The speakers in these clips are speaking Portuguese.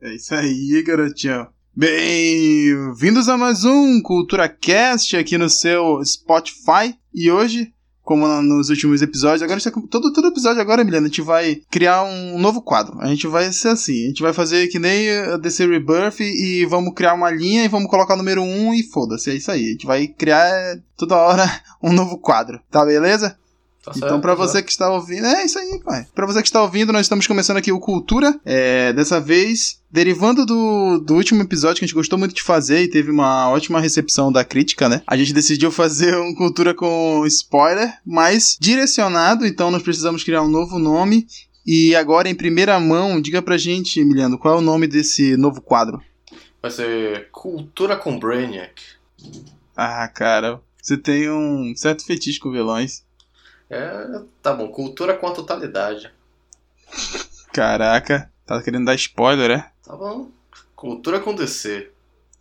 É isso aí, garotinho. Bem-vindos a mais um Cultura Cast aqui no seu Spotify. E hoje, como nos últimos episódios, agora tá todo, todo episódio agora, Milena, a gente vai criar um novo quadro. A gente vai ser assim, a gente vai fazer que nem a DC Rebirth e vamos criar uma linha e vamos colocar o número 1 e foda-se, é isso aí. A gente vai criar toda hora um novo quadro, tá beleza? Tá então, para tá você que está ouvindo, é isso aí, pai. Para você que está ouvindo, nós estamos começando aqui o Cultura. É, dessa vez, derivando do, do último episódio que a gente gostou muito de fazer e teve uma ótima recepção da crítica, né? A gente decidiu fazer um Cultura com spoiler, mas direcionado, então nós precisamos criar um novo nome. E agora, em primeira mão, diga pra gente, Emiliano, qual é o nome desse novo quadro? Vai ser Cultura com Brainiac. Ah, cara, você tem um certo fetiche com vilões. É, tá bom, cultura com a totalidade. Caraca, tá querendo dar spoiler, é? Tá bom. Cultura com DC.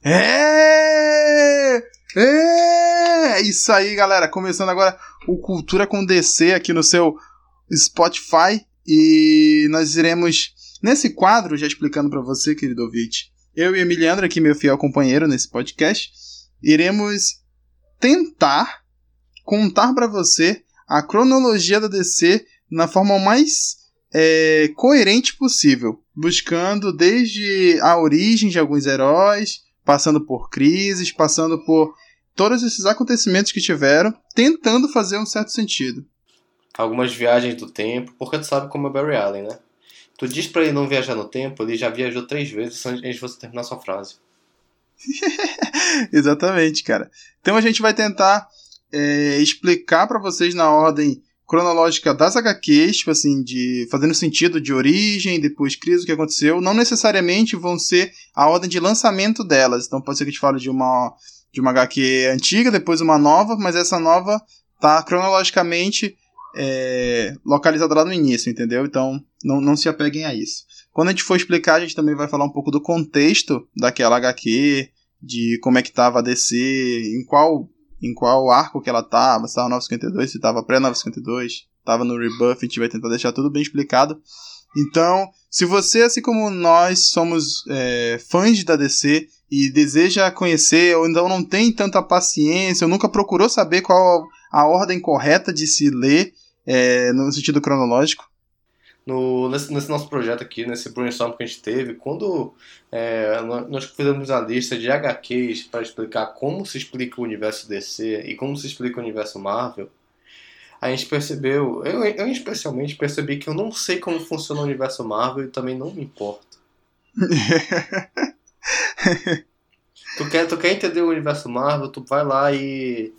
É! É! Isso aí, galera. Começando agora o Cultura com DC aqui no seu Spotify. E nós iremos, nesse quadro, já explicando para você, querido ouvinte, eu e Emiliano, aqui meu fiel companheiro nesse podcast, iremos tentar contar para você a cronologia da DC na forma mais é, coerente possível, buscando desde a origem de alguns heróis, passando por crises, passando por todos esses acontecimentos que tiveram, tentando fazer um certo sentido. Algumas viagens do tempo, porque tu sabe como é Barry Allen, né? Tu diz para ele não viajar no tempo, ele já viajou três vezes antes de você terminar sua frase. Exatamente, cara. Então a gente vai tentar é, explicar para vocês na ordem cronológica das HQs, tipo assim, de fazendo sentido de origem, depois crise, o que aconteceu, não necessariamente vão ser a ordem de lançamento delas. Então pode ser que a gente fale de uma de uma HQ antiga, depois uma nova, mas essa nova tá cronologicamente é, localizada lá no início, entendeu? Então não, não se apeguem a isso. Quando a gente for explicar, a gente também vai falar um pouco do contexto daquela HQ, de como é que tava a DC, em qual em qual arco que ela tava, se tava 952, se tava pré-952, tava no Rebuff, a gente vai tentar deixar tudo bem explicado. Então, se você, assim como nós, somos é, fãs da DC e deseja conhecer, ou então não tem tanta paciência, ou nunca procurou saber qual a ordem correta de se ler é, no sentido cronológico, no, nesse, nesse, nosso projeto aqui, nesse brainstorm que a gente teve, quando é, nós fizemos a lista de HQs para explicar como se explica o universo DC e como se explica o universo Marvel, a gente percebeu, eu, eu especialmente percebi que eu não sei como funciona o universo Marvel e também não me importo. tu, quer, tu quer entender o universo Marvel, tu vai lá e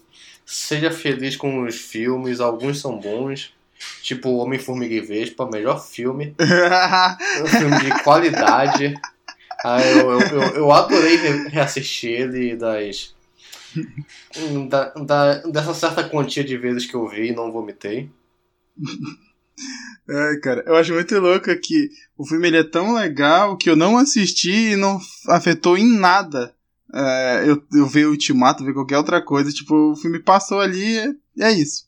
seja feliz com os filmes, alguns são bons, Tipo Homem-Formiga e Vespa, melhor filme. um filme de qualidade. Ah, eu, eu, eu, eu, adorei reassistir ele das. Da, da, dessa certa quantia de vezes que eu vi e não vomitei. Ai, cara, eu acho muito louco que o filme ele é tão legal que eu não assisti e não afetou em nada. É, eu, eu ver o Ultimato, ver qualquer outra coisa. Tipo, o filme passou ali e é, é isso.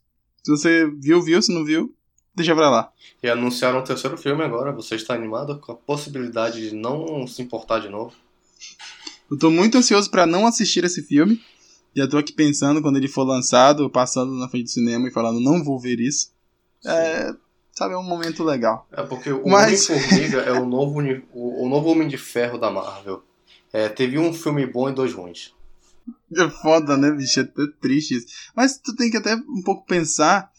Se você viu, viu. Se não viu, deixa pra lá. E anunciaram o terceiro filme agora. Você está animado com a possibilidade de não se importar de novo? Eu tô muito ansioso para não assistir esse filme. Já tô aqui pensando quando ele for lançado, passando na frente do cinema e falando, não vou ver isso. É, sabe, é um momento legal. É porque o Mas... Homem-Formiga é o novo, o, o, novo Homem de Ferro da Marvel. É, teve um filme bom e dois ruins. É foda, né, bicho? É até triste isso. Mas tu tem que até um pouco pensar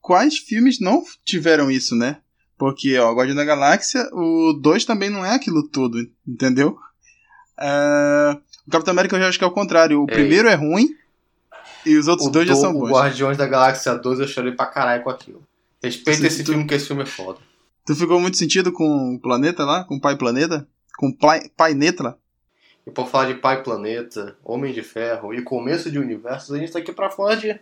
quais filmes não tiveram isso, né? Porque, ó, Guardião da Galáxia, o 2 também não é aquilo tudo, entendeu? Uh, o Capitão América eu já acho que é o contrário. O Ei. primeiro é ruim e os outros o dois do, já são bons. O Guardiões da Galáxia 2 eu chorei pra caralho com aquilo. Respeita esse tu, filme, que esse filme é foda. Tu ficou muito sentido com o planeta lá? Com o Pai Planeta? Com o Pai, Pai Netra? E por falar de Pai Planeta, Homem de Ferro e começo de universos, a gente tá aqui pra falar de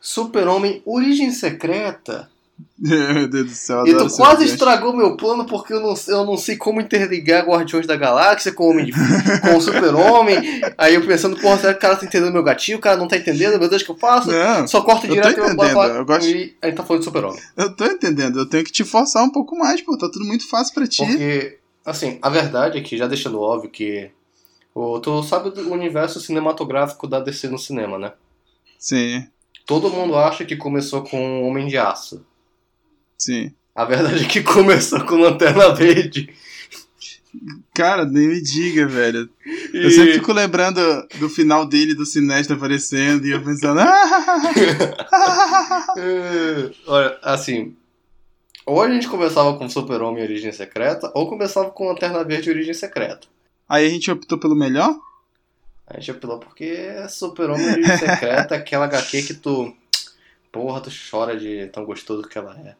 Super-Homem Origem Secreta. Meu Deus do céu, E tu quase estragou meu plano porque eu não, eu não sei como interligar Guardiões da Galáxia com o, Homem de, com o Super-Homem. Aí eu pensando, porra, será que o cara tá entendendo meu gatinho? O cara não tá entendendo, meu Deus, o que eu faço? Não, Só corta direto eu, eu, eu gosto... e aí tá falando de Super-Homem. Eu tô entendendo, eu tenho que te forçar um pouco mais, pô, tá tudo muito fácil pra ti. Porque Assim, a verdade é que, já deixando óbvio que. O, tu sabe do universo cinematográfico da DC no cinema, né? Sim, Todo mundo acha que começou com Homem de Aço. sim. A verdade é que começou com Lanterna Verde. Cara, nem me diga, velho. E... Eu sempre fico lembrando do final dele, do Sinestro aparecendo, e eu pensando. "Ah!" É, Olha, assim. Ou a gente começava com Super-Homem e Origem Secreta, ou começava com Lanterna Verde e Origem Secreta. Aí a gente optou pelo melhor? A gente apelou porque Super-Homem e Origem Secreta é aquela HQ que tu. Porra, tu chora de tão gostoso que ela é.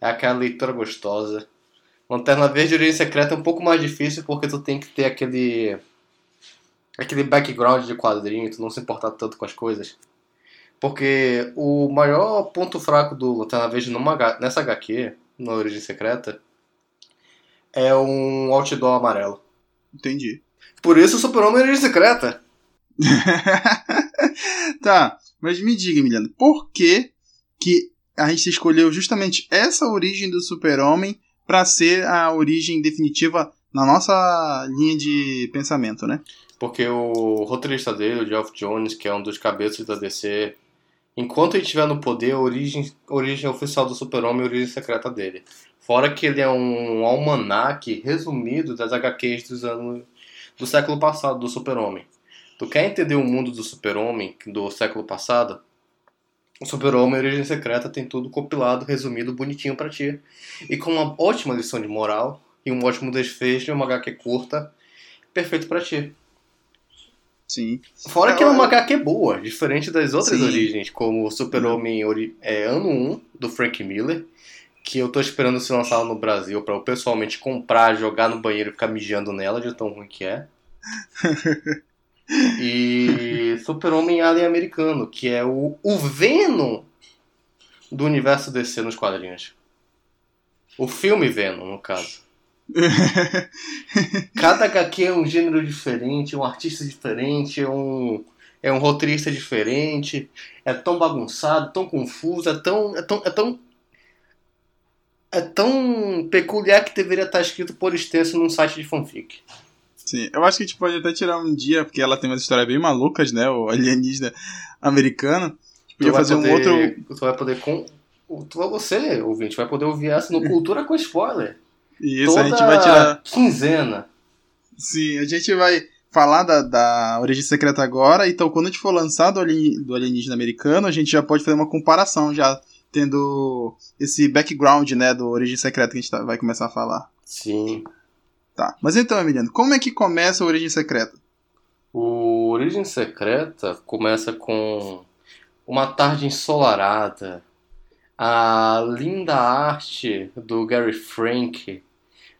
É aquela leitura gostosa. Lanterna Verde e Origem Secreta é um pouco mais difícil porque tu tem que ter aquele. aquele background de quadrinho, tu não se importar tanto com as coisas. Porque o maior ponto fraco do Lanterna Verde numa, nessa HQ, na Origem Secreta, é um outdoor amarelo. Entendi. Por isso o Super-Homem e Origem Secreta. tá, mas me diga, Emiliano, por que, que a gente escolheu justamente essa origem do Super-Homem pra ser a origem definitiva na nossa linha de pensamento, né? Porque o roteirista dele, o Geoff Jones, que é um dos cabeças da DC, enquanto ele estiver no poder, a origem, a origem oficial do Super-Homem é a origem secreta dele. Fora que ele é um almanaque resumido das HQs dos anos do século passado do Super-Homem. Tu quer entender o mundo do Super-Homem do século passado? O Super-Homem Origem Secreta tem tudo compilado, resumido, bonitinho pra ti. E com uma ótima lição de moral e um ótimo desfecho, uma HQ curta, perfeito pra ti. Sim. Fora que é uma HQ boa, diferente das outras Sim. origens, como o Super-Homem é, Ano 1, do Frank Miller, que eu tô esperando se lançar no Brasil pra eu pessoalmente comprar, jogar no banheiro e ficar mijando nela, de tão ruim que é. E Super-Homem Alien Americano, que é o, o Venom do universo DC nos quadrinhos. O filme Venom, no caso. Cada HQ é um gênero diferente, um artista diferente, é um, é um roteirista diferente, é tão bagunçado, tão confuso, é tão, é tão, é tão, é tão peculiar que deveria estar escrito por extenso num site de fanfic. Sim, eu acho que a gente pode até tirar um dia, porque ela tem umas histórias bem malucas, né? O alienígena americano. Podia fazer um outro. Tu vai poder com, tu, você, ouvinte, vai poder ouvir essa no Cultura com Spoiler. E isso Toda a gente vai tirar. quinzena. Sim, a gente vai falar da, da origem secreta agora, então quando a gente for lançar do, alien, do alienígena americano, a gente já pode fazer uma comparação, já tendo esse background, né, do origem secreta que a gente tá- vai começar a falar. Sim. Tá, mas então, Emiliano, como é que começa a origem secreta? O Origem Secreta começa com uma tarde ensolarada, a linda arte do Gary Frank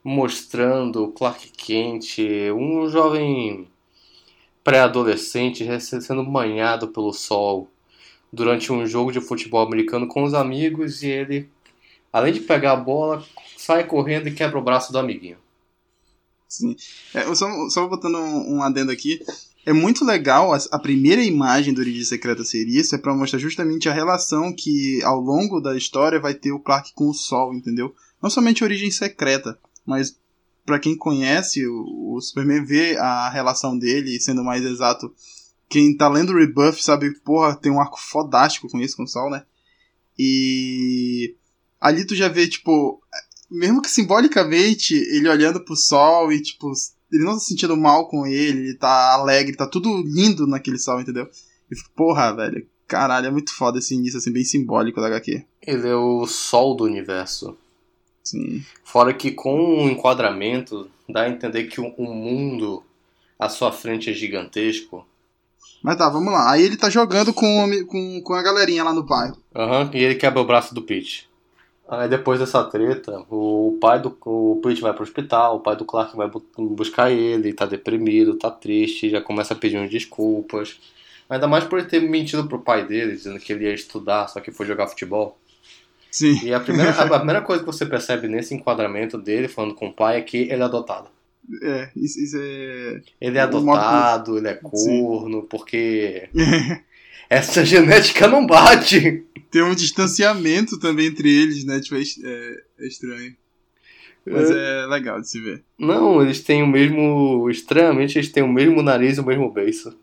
mostrando o Clark Kent, um jovem pré-adolescente sendo banhado pelo sol durante um jogo de futebol americano com os amigos e ele, além de pegar a bola, sai correndo e quebra o braço do amiguinho. Sim. É, só, só botando um, um adendo aqui. É muito legal, a, a primeira imagem do Origem Secreta ser isso, é pra mostrar justamente a relação que ao longo da história vai ter o Clark com o Sol, entendeu? Não somente Origem Secreta, mas pra quem conhece o, o Superman vê a relação dele, sendo mais exato, quem tá lendo o Rebuff sabe, porra, tem um arco fodástico com isso, com o Sol, né? E ali tu já vê, tipo, mesmo que simbolicamente, ele olhando pro sol e, tipo, ele não tá se sentindo mal com ele, ele tá alegre, tá tudo lindo naquele sol, entendeu? E fico, porra, velho, caralho, é muito foda esse início, assim, bem simbólico da HQ. Ele é o sol do universo. Sim. Fora que com o enquadramento dá a entender que o o mundo à sua frente é gigantesco. Mas tá, vamos lá. Aí ele tá jogando com, com, com a galerinha lá no bairro. Aham, e ele quebra o braço do Pete. Aí depois dessa treta, o pai do o Pete vai pro hospital, o pai do Clark vai bu- buscar ele, tá deprimido, tá triste, já começa a pedir umas desculpas. Ainda mais por ele ter mentido pro pai dele, dizendo que ele ia estudar, só que foi jogar futebol. Sim. E a primeira, a primeira coisa que você percebe nesse enquadramento dele, falando com o pai, é que ele é adotado. É, isso, isso é. Ele é modo- adotado, ele é corno, porque essa genética não bate. Tem um distanciamento também entre eles, né? Tipo, é, é- é estranho. Mas é legal de se ver. Não, eles têm o mesmo. Estranhamente, eles têm o mesmo nariz e o mesmo beiço.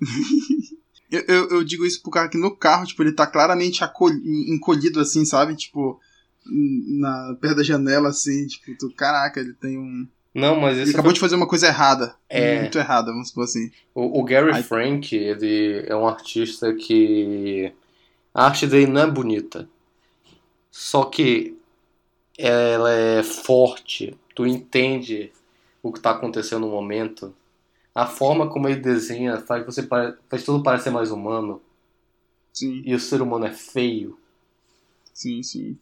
eu, eu, eu, digo isso pro cara que no carro, tipo, ele tá claramente encolhido assim, sabe? Tipo, na, perto da janela, assim, tipo, tu, caraca, ele tem um. Não, mas Ele acabou foi... de fazer uma coisa errada. É. Muito errada, vamos supor assim. O, o Gary Aí... Frank, ele é um artista que. A arte dele não é bonita. Só que ela é forte. Tu entende o que está acontecendo no momento. A forma como ele desenha faz você faz tudo parecer mais humano. Sim. E o ser humano é feio. Sim, sim.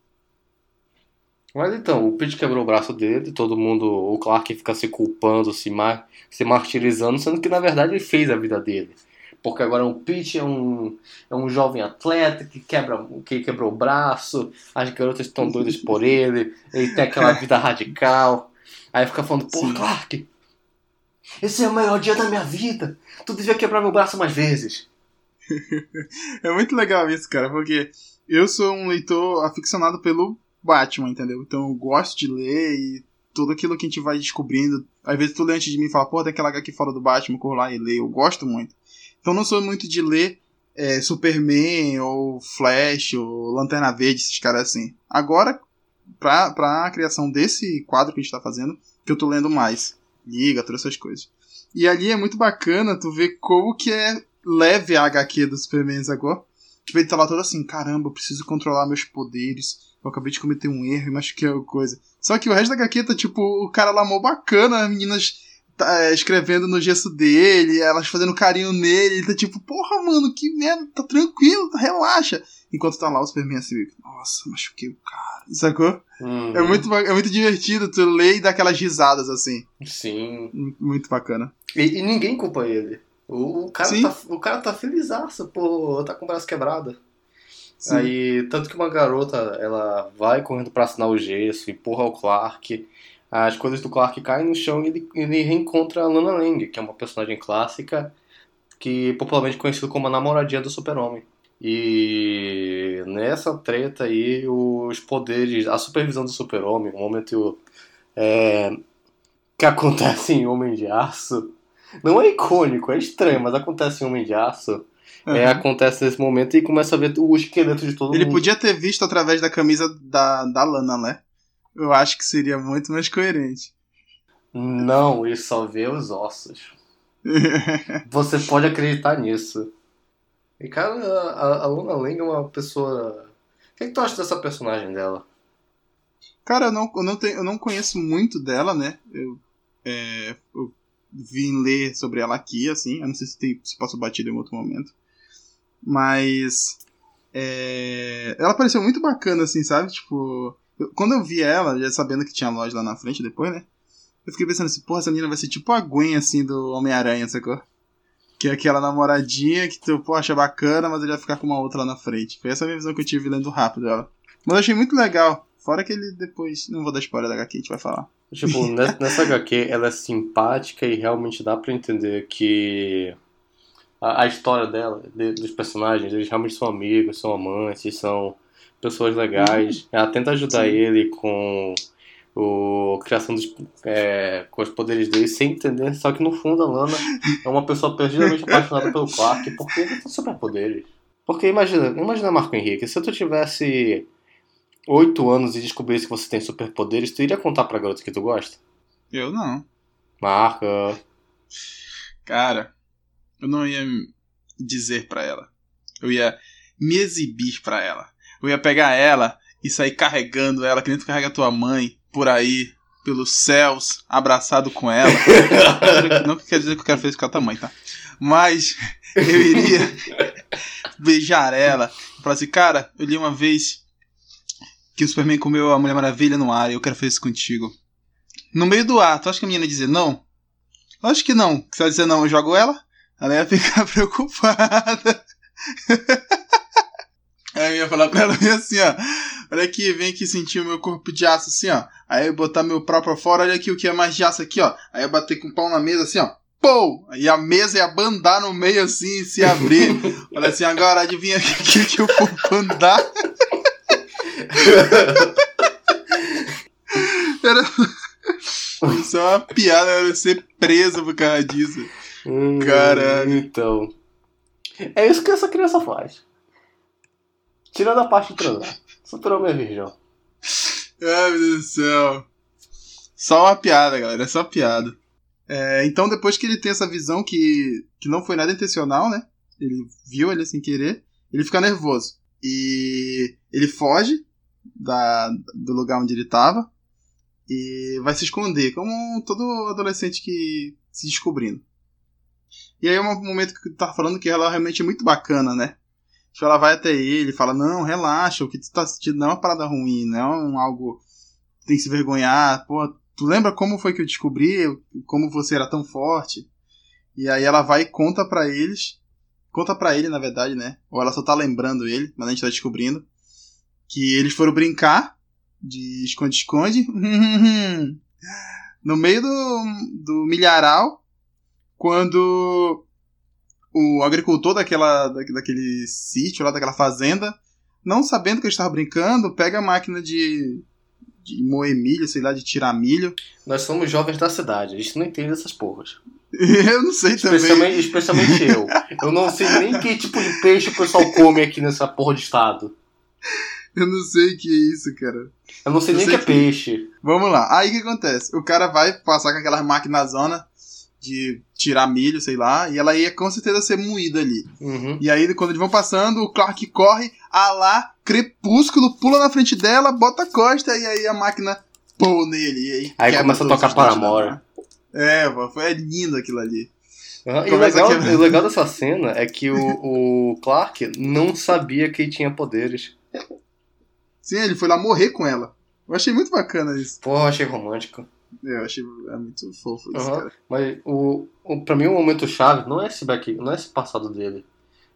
Mas então, o Pete quebrou o braço dele, todo mundo, o Clark fica se culpando, se, mar, se martirizando, sendo que na verdade ele fez a vida dele. Porque agora o Pete é um, é um jovem atleta que, quebra, que quebrou o braço, as garotas estão doidas por ele, ele tem aquela vida radical. Aí fica falando, pô, Sim. Clark, esse é o melhor dia da minha vida. Tu devia quebrar meu braço mais vezes. é muito legal isso, cara, porque eu sou um leitor aficionado pelo Batman, entendeu? Então eu gosto de ler e tudo aquilo que a gente vai descobrindo. Às vezes tu lê antes de mim e fala, pô, tem aquela HQ fora do Batman, corro lá e leio. Eu gosto muito. Então não sou muito de ler é, Superman ou Flash ou Lanterna Verde, esses caras assim. Agora, pra, pra criação desse quadro que a gente tá fazendo, que eu tô lendo mais. Liga, todas essas coisas. E ali é muito bacana tu ver como que é leve a HQ do Superman agora. Tipo, ele tá lá todo assim, caramba, eu preciso controlar meus poderes eu acabei de cometer um erro e machuquei alguma coisa. Só que o resto da HQ tá tipo, o cara lá mó bacana, as meninas tá, é, escrevendo no gesso dele, elas fazendo carinho nele, ele tá tipo, porra, mano, que merda, tá tranquilo, tá, relaxa. Enquanto tá lá o Superman assim, nossa, machuquei o cara, sacou? Uhum. É, muito, é muito divertido tu ler e dar aquelas risadas assim. Sim. Muito bacana. E, e ninguém culpa ele. O, o, cara tá, o cara tá felizaço, pô, tá com o braço quebrado. Sim. Aí, tanto que uma garota, ela vai correndo para assinar o gesso, empurra o Clark, as coisas do Clark caem no chão e ele, ele reencontra a Lana Lang, que é uma personagem clássica, que popularmente conhecida como a namoradinha do super-homem. E nessa treta aí, os poderes, a supervisão do super-homem, o momento é, que acontece em Homem de Aço, não é icônico, é estranho, mas acontece em Homem de Aço, Uhum. É, acontece nesse momento e começa a ver o esqueleto de todo Ele mundo. Ele podia ter visto através da camisa da, da Lana, né? Eu acho que seria muito mais coerente. Não, ele só vê os ossos. Você pode acreditar nisso. E cara, a, a Luna Lang é uma pessoa. O que, é que tu acha dessa personagem dela? Cara, eu não, eu não, tenho, eu não conheço muito dela, né? Eu, é, eu vim ler sobre ela aqui, assim. Eu não sei se, tem, se passou batido em outro momento. Mas. É... Ela pareceu muito bacana, assim, sabe? Tipo. Eu, quando eu vi ela, já sabendo que tinha loja lá na frente depois, né? Eu fiquei pensando assim, porra, essa menina vai ser tipo a Gwen, assim, do Homem-Aranha, sacou? Que é aquela namoradinha que tu pô, acha bacana, mas ele vai ficar com uma outra lá na frente. Foi essa a minha visão que eu tive lendo rápido dela. Mas eu achei muito legal. Fora que ele depois. Não vou dar spoiler da HQ, a gente vai falar. Tipo, nessa HQ ela é simpática e realmente dá pra entender que a, a história dela, de, dos personagens, eles realmente são amigos, são amantes, são pessoas legais. Uhum. Ela tenta ajudar Sim. ele com o a criação dos é, com os poderes dele sem entender, só que no fundo a Lana é uma pessoa perdidamente apaixonada pelo Clark porque ele tem superpoderes. Porque imagina, imagina Marco Henrique, se tu tivesse oito anos e descobrisse que você tem superpoderes, tu iria contar pra garota que tu gosta? Eu não. Marca. Cara, eu não ia dizer para ela. Eu ia me exibir para ela. Eu ia pegar ela e sair carregando ela, que nem tu carrega tua mãe por aí, pelos céus, abraçado com ela. não quer dizer que eu quero fazer com a tua mãe, tá? Mas eu iria beijar ela e falar assim, cara, eu li uma vez que o Superman comeu a Mulher Maravilha no ar e eu quero fazer isso contigo. No meio do ar, tu acha que a menina ia dizer não? Eu acho que não. Se ela dizer não, eu jogo ela. Ela ia ficar preocupada. Aí eu ia falar pra ela assim, ó. Olha aqui, vem aqui sentir o meu corpo de aço, assim, ó. Aí eu botar meu pau fora, olha aqui o que é mais de aço aqui, ó. Aí eu bater com o pau na mesa, assim, ó. Pou! E a mesa ia bandar no meio, assim, e se abrir. olha assim, agora adivinha aqui que eu vou bandar. era. Isso é uma piada, era ser preso por causa disso. Hum, Caralho. Então. É isso que essa criança faz. Tirando a parte de transar. Superou minha virgão. Ai, meu Deus do céu. Só uma piada, galera. É só piada. É, então, depois que ele tem essa visão que, que não foi nada intencional, né? Ele viu ele sem querer. Ele fica nervoso. E ele foge da, do lugar onde ele tava. E vai se esconder, como todo adolescente que se descobrindo. E aí é um momento que tu tá falando que ela realmente é muito bacana, né? Tipo, ela vai até ele fala, não, relaxa, o que tu tá sentindo não é uma parada ruim, não é um algo que tem que se vergonhar. Pô, tu lembra como foi que eu descobri, como você era tão forte? E aí ela vai e conta pra eles, conta pra ele, na verdade, né? Ou ela só tá lembrando ele, mas a gente tá descobrindo, que eles foram brincar de esconde-esconde no meio do, do milharal, quando o agricultor daquela, da- daquele sítio lá, daquela fazenda, não sabendo que eles estavam brincando, pega a máquina de, de moer milho, sei lá, de tirar milho. Nós somos jovens da cidade, a gente não entende essas porras. Eu não sei também. Especialmente, especialmente eu. Eu não sei nem que tipo de peixe o pessoal come aqui nessa porra de estado. Eu não sei o que é isso, cara. Eu não sei Eu nem o sei que é que- peixe. Vamos lá. Aí o que acontece? O cara vai passar com aquelas máquinas zona de tirar milho, sei lá, e ela ia com certeza ser moída ali. Uhum. E aí, quando eles vão passando, o Clark corre, a lá, crepúsculo, pula na frente dela, bota a costa, e aí a máquina pô nele. E aí Aí começa a tocar Paramore. mão. É, foi lindo aquilo ali. Uhum. E o legal, o legal dessa cena é que o, o Clark não sabia que ele tinha poderes. Sim, ele foi lá morrer com ela. Eu achei muito bacana isso. Porra, eu achei romântico. Eu achei é muito fofo isso, Uhum. cara. Mas o, o, pra mim o momento chave não é esse back, não é esse passado dele.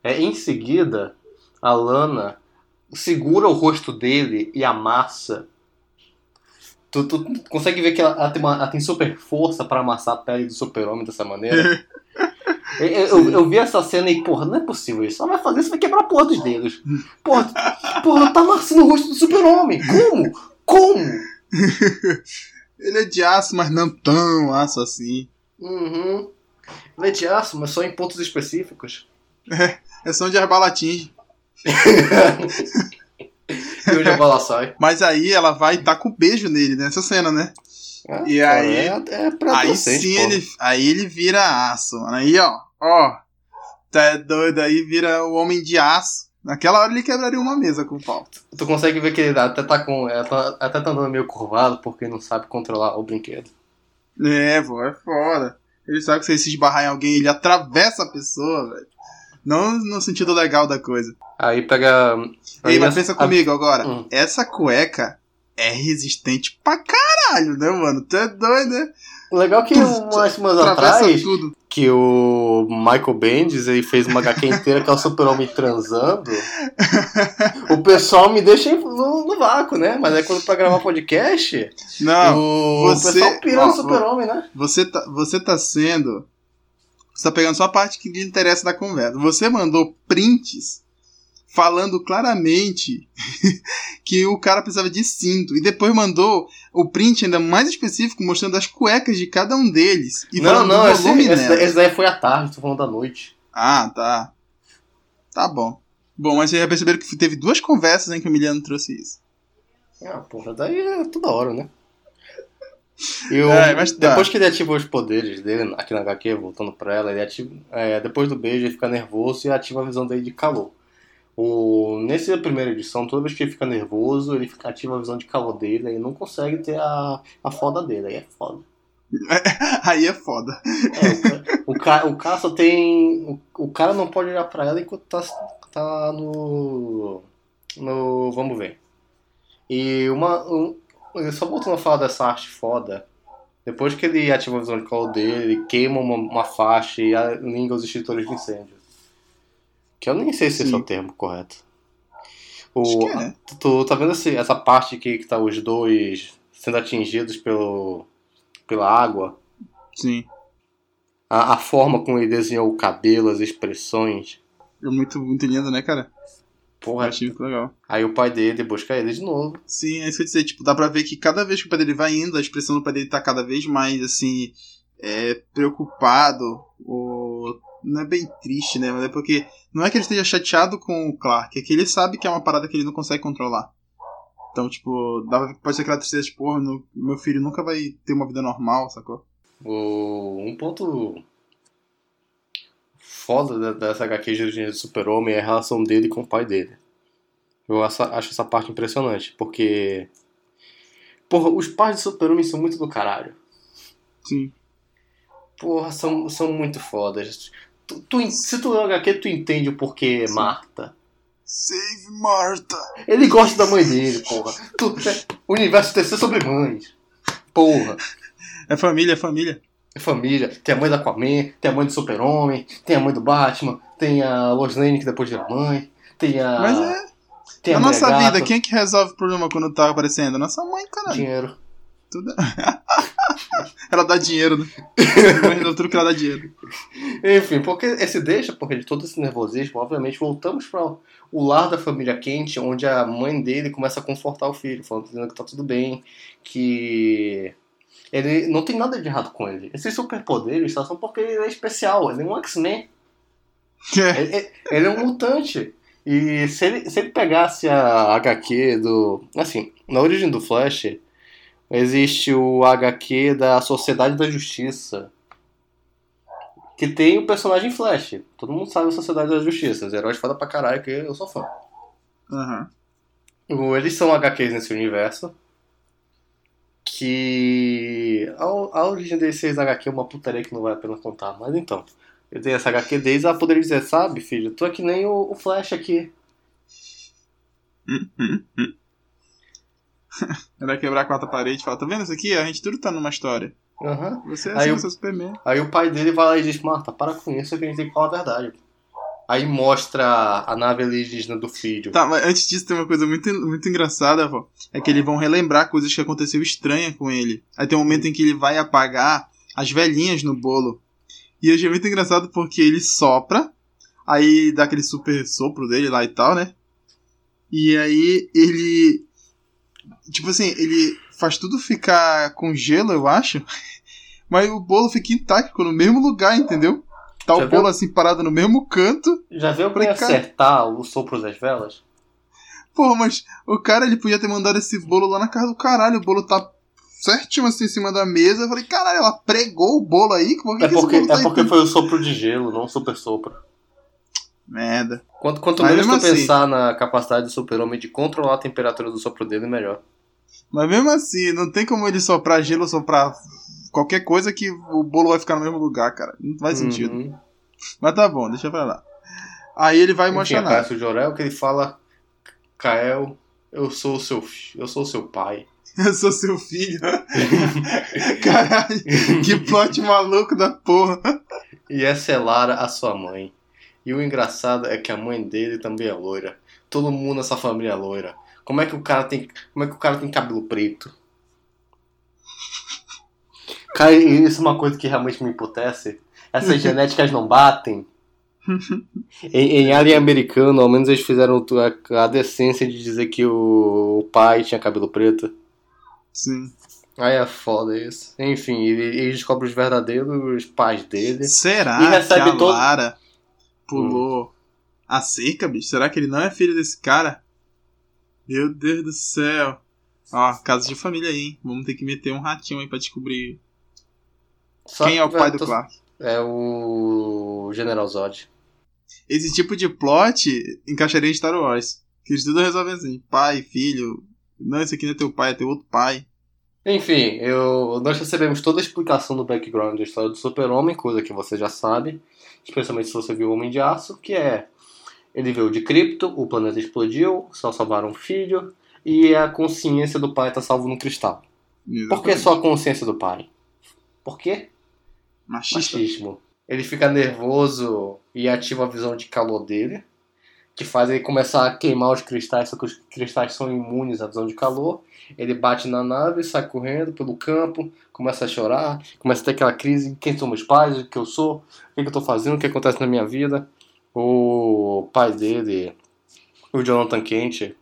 É em seguida a Lana segura o rosto dele e amassa. Tu, tu consegue ver que ela, ela tem, uma- ela tem super força pra amassar a pele do super-homem dessa maneira? Eu, eu, eu vi essa cena e, porra, não é possível isso. Ela vai fazer isso, vai quebrar a porra dos dedos. Porra, porra, ela tá amassando o rosto do super-homem. Como? Como? Ele é de aço, mas não tão aço assim. Uhum. Ele é de aço, mas só em pontos específicos. É som de arbalatim. E hoje a bala sai. Mas aí ela vai e tá com beijo nele nessa cena, né? E Ah, aí- É, é pra Aí sim pô. ele, aí ele vira aço. mano. Aí, ó, ó. Tá doido, aí vira o homem de aço. Naquela hora ele quebraria uma mesa com o pau. Tu consegue ver que ele até tá com. tá- até tá andando meio curvado porque não sabe controlar o brinquedo. É, pô, é foda. Ele sabe que se ele se esbarrar em alguém, ele atravessa a pessoa, velho. Não no sentido legal da coisa. Aí pega. Ei, aí mas a- pensa comigo agora. Hum. Essa cueca é resistente pra caralho, né, mano? Tu é doido, né? O legal é que umas semanas atrás, tudo. que o Michael Bendis ele fez uma HQ inteira que é o super-homem transando, o pessoal me deixa no, no vácuo, né? Mas aí quando pra gravar podcast, Não, o você- pessoal pira no super-homem, né? Você tá, você tá sendo. Você tá pegando só a parte que lhe interessa da conversa. Você mandou prints falando claramente que o cara precisava de cinto. E depois mandou o print ainda mais específico mostrando as cuecas de cada um deles. E não, não, esse, esse, esse daí foi à tarde, tô falando da noite. Ah, tá. Tá bom. Bom, mas vocês já perceberam que teve duas conversas em que o Emiliano trouxe isso. Ah, porra, daí é toda hora, né? E o- É, mas tá. depois que ele ativa os poderes dele aqui na HQ, voltando pra ela, ele ativa, é, depois do beijo ele fica nervoso e ativa a visão dele de calor. O, nessa primeira edição, toda vez que ele fica nervoso, ele fica, ativa a visão de calor dele e não consegue ter a, a foda dele, aí é foda. Aí é foda. É, o, o, ca- o cara só tem. O, o cara não pode olhar pra ela enquanto tá, tá no. No. Vamos ver. E uma. Um, só voltando a falar dessa arte foda. Depois que ele ativa a visão de calor dele, ele queima uma, uma faixa e alinha os extintores de incêndio. Que eu nem sei se esse é Sim. o termo correto. O, Acho que é. tu, tá vendo esse, essa parte aqui que tá os dois sendo atingidos pelo, pela água? Sim. A, a forma como ele desenhou o cabelo, as expressões. É muito, muito lindo, né, cara? Eu Porra, achei muito legal. aí o pai dele busca ele de novo. Sim, é isso que eu dizer, tipo, dá pra ver que cada vez que o pai dele vai indo, a expressão do pai dele tá cada vez mais, assim, é, preocupado, ou não é bem triste, né, mas é porque não é que ele esteja chateado com o Clark, é que ele sabe que é uma parada que ele não consegue controlar. Então, tipo, dá pode ser aquela tristeza, tipo, porra, no- meu filho nunca vai ter uma vida normal, sacou? O, um ponto foda da- dessa HQ de origem do Super-Homem é a relação dele com o pai dele. Eu acho, acho essa parte impressionante, porque. Porra, os pais do Super-Homem são muito do caralho. Sim. Porra, são, são muito fodas. Tu, tu se tu lê o HQ, tu entende o porquê Sim. Marta. Save Martha! Ele gosta da mãe dele, porra. Tu, o universo ser sobre mães. Porra. É família, é família. É família. Tem a mãe da Aquaman, tem a mãe do Super-Homem, tem a mãe do Batman, tem a Lois Lane que depois vira mãe, tem a. Mas é, tem a na nossa vida, quem é que resolve o problema quando tá aparecendo? Nossa mãe, caralho. Dinheiro. Tudo... ela dá dinheiro, né? Resolve tudo que ela dá dinheiro. Enfim, porque esse deixa, porque de todo esse nervosismo, obviamente, voltamos para o lar da família quente, onde a mãe dele começa a confortar o filho, falando que tá tudo bem, que ele não tem nada de errado com ele. Esses superpoderes só são porque ele é especial, ele é um X-Men. É. Ele, ele é um mutante. E se ele, se ele pegasse a HQ do. Assim, na origem do Flash, existe o HQ da Sociedade da Justiça. Que tem o personagem Flash. Todo mundo sabe a Sociedade da Justiça. Os heróis foda pra caralho, que eu sou fã. O- Eles são HQs nesse universo. Que. A, a origem desses HQ é uma putaria que não vale a pena contar. Mas então. Eu tenho essa HQ deles, ela poderia dizer, sabe, filho? Tu é que nem o, o Flash aqui. Ela quebrar a quarta parede e fala, tá vendo isso aqui? A gente tudo tá numa história. Aham. Você é Aí assim, eu- seu Superman. Aí o pai dele vai lá e diz, Marta, para com isso que a gente tem que falar a verdade. Aí mostra a nave alienígena do filho. Tá, mas antes disso tem uma coisa muito, muito engraçada, pô. É que eles vão relembrar coisas que aconteceu estranha com ele. Aí tem um momento em que ele vai apagar as velhinhas no bolo. E eu achei muito engraçado porque ele sopra, aí dá aquele super sopro dele lá e tal, né? E aí ele. Tipo assim, ele faz tudo ficar com gelo, eu acho. Mas o bolo fica intacto no mesmo lugar, entendeu? Tá Já o viu? bolo assim parado no mesmo canto. Já viu cara- acertar o sopro das velas? Porra, mas o cara ele podia ter mandado esse bolo lá na casa do caralho. O bolo tá certinho assim em cima da mesa. Eu falei, caralho, ela pregou o bolo aí? Por que É que esse porque, bolo tá é porque foi o sopro de gelo, não o super sopro. Merda. Quanto, quanto menos tu assim- pensar na capacidade do super-homem de controlar a temperatura do sopro dele, melhor. Mas mesmo assim, não tem como ele soprar gelo ou soprar qualquer coisa que o bolo vai ficar no mesmo lugar, cara. Não faz sentido. Uhum. Mas tá bom, deixa pra lá. Aí ele vai mostrar nada. aparece o Jorel que ele fala Kael, eu sou o seu eu sou o seu pai. Eu sou seu filho. Caralho, que plot maluco da porra. E essa é Lara, a sua mãe. E o engraçado é que a mãe dele também é loira. Todo mundo nessa família é loira. Como é que o cara tem, como é que o cara tem cabelo preto? Cara, isso é uma coisa que realmente me emputece. Essas genéticas não batem. Em, em Alien americano, ao menos eles fizeram a, a decência de dizer que o, o pai tinha cabelo preto. Sim. Aí é foda isso. Enfim, ele, ele descobre os verdadeiros pais dele. Será E recebe que a todo- Lara pulou a cerca, bicho? Será que ele não é filho desse cara? Meu Deus do céu. Ó, caso de família aí, hein? Vamos ter que meter um ratinho aí pra descobrir Só quem é o pai do tô- Clark. É o General Zod. Esse tipo de plot encaixaria em Star Wars. Que eles tudo resolvem assim: pai, filho. Não, esse aqui não é teu pai, é teu outro pai. Enfim, eu, nós recebemos toda a explicação do background da história do Super-Homem, coisa que você já sabe, especialmente se você viu o Homem de Aço, que é ele veio de Krypto, o planeta explodiu, só salvaram um filho, e a consciência do pai tá salvo no cristal. Por que só a consciência do pai? Por quê? Machista. Machismo. Ele fica nervoso e ativa a visão de calor dele, que faz ele começar a queimar os cristais, só que os cristais são imunes à visão de calor. Ele bate na nave, sai correndo pelo campo, começa a chorar, começa a ter aquela crise: quem são meus pais, o que eu sou, o que, que eu tô fazendo, o que acontece na minha vida. O pai dele. o Jonathan Kent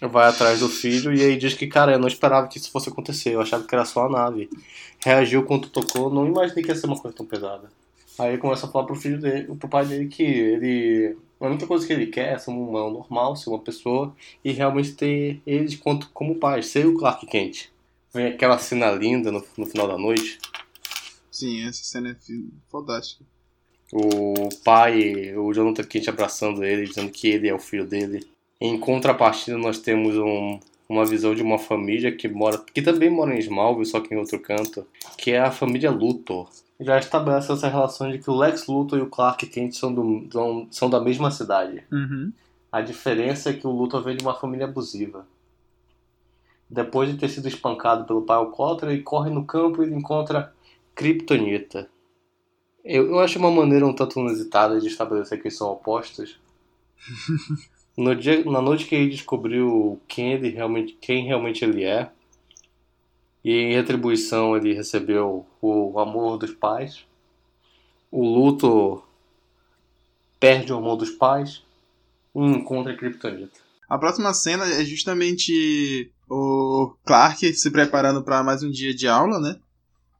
vai atrás do filho e aí diz que, cara, eu não esperava que isso fosse acontecer, eu achava que era só a nave. Reagiu quando tocou, não imaginei que ia ser uma coisa tão pesada. Aí começa a falar pro filho dele, pro pai dele que ele. A única coisa que ele quer é ser um humano normal, ser uma pessoa e realmente ter eles quanto, como pai, ser o Clark Kent. Vem aquela cena linda no, no final da noite. Sim, essa cena é fantástica. O pai, o Jonathan Kent abraçando ele, dizendo que ele é o filho dele. Em contrapartida, nós temos um, uma visão de uma família que mora, que também mora em Smallville, só que em outro canto, que é a família Luthor. Já estabelece essa relação de que o Lex Luthor e o Clark Kent são, do, são, são da mesma cidade. Uhum. A diferença é que o Luthor vem de uma família abusiva. Depois de ter sido espancado pelo pai alcoólatra, ele corre no campo e encontra Kryptonita. Eu, eu acho uma maneira um tanto inusitada de estabelecer que são opostos. No dia, na noite que ele descobriu quem ele realmente, quem realmente ele é, e em retribuição ele recebeu o amor dos pais, o luto perde o amor dos pais e encontra a Kryptonita. A próxima cena é justamente o Clark se preparando para mais um dia de aula, né?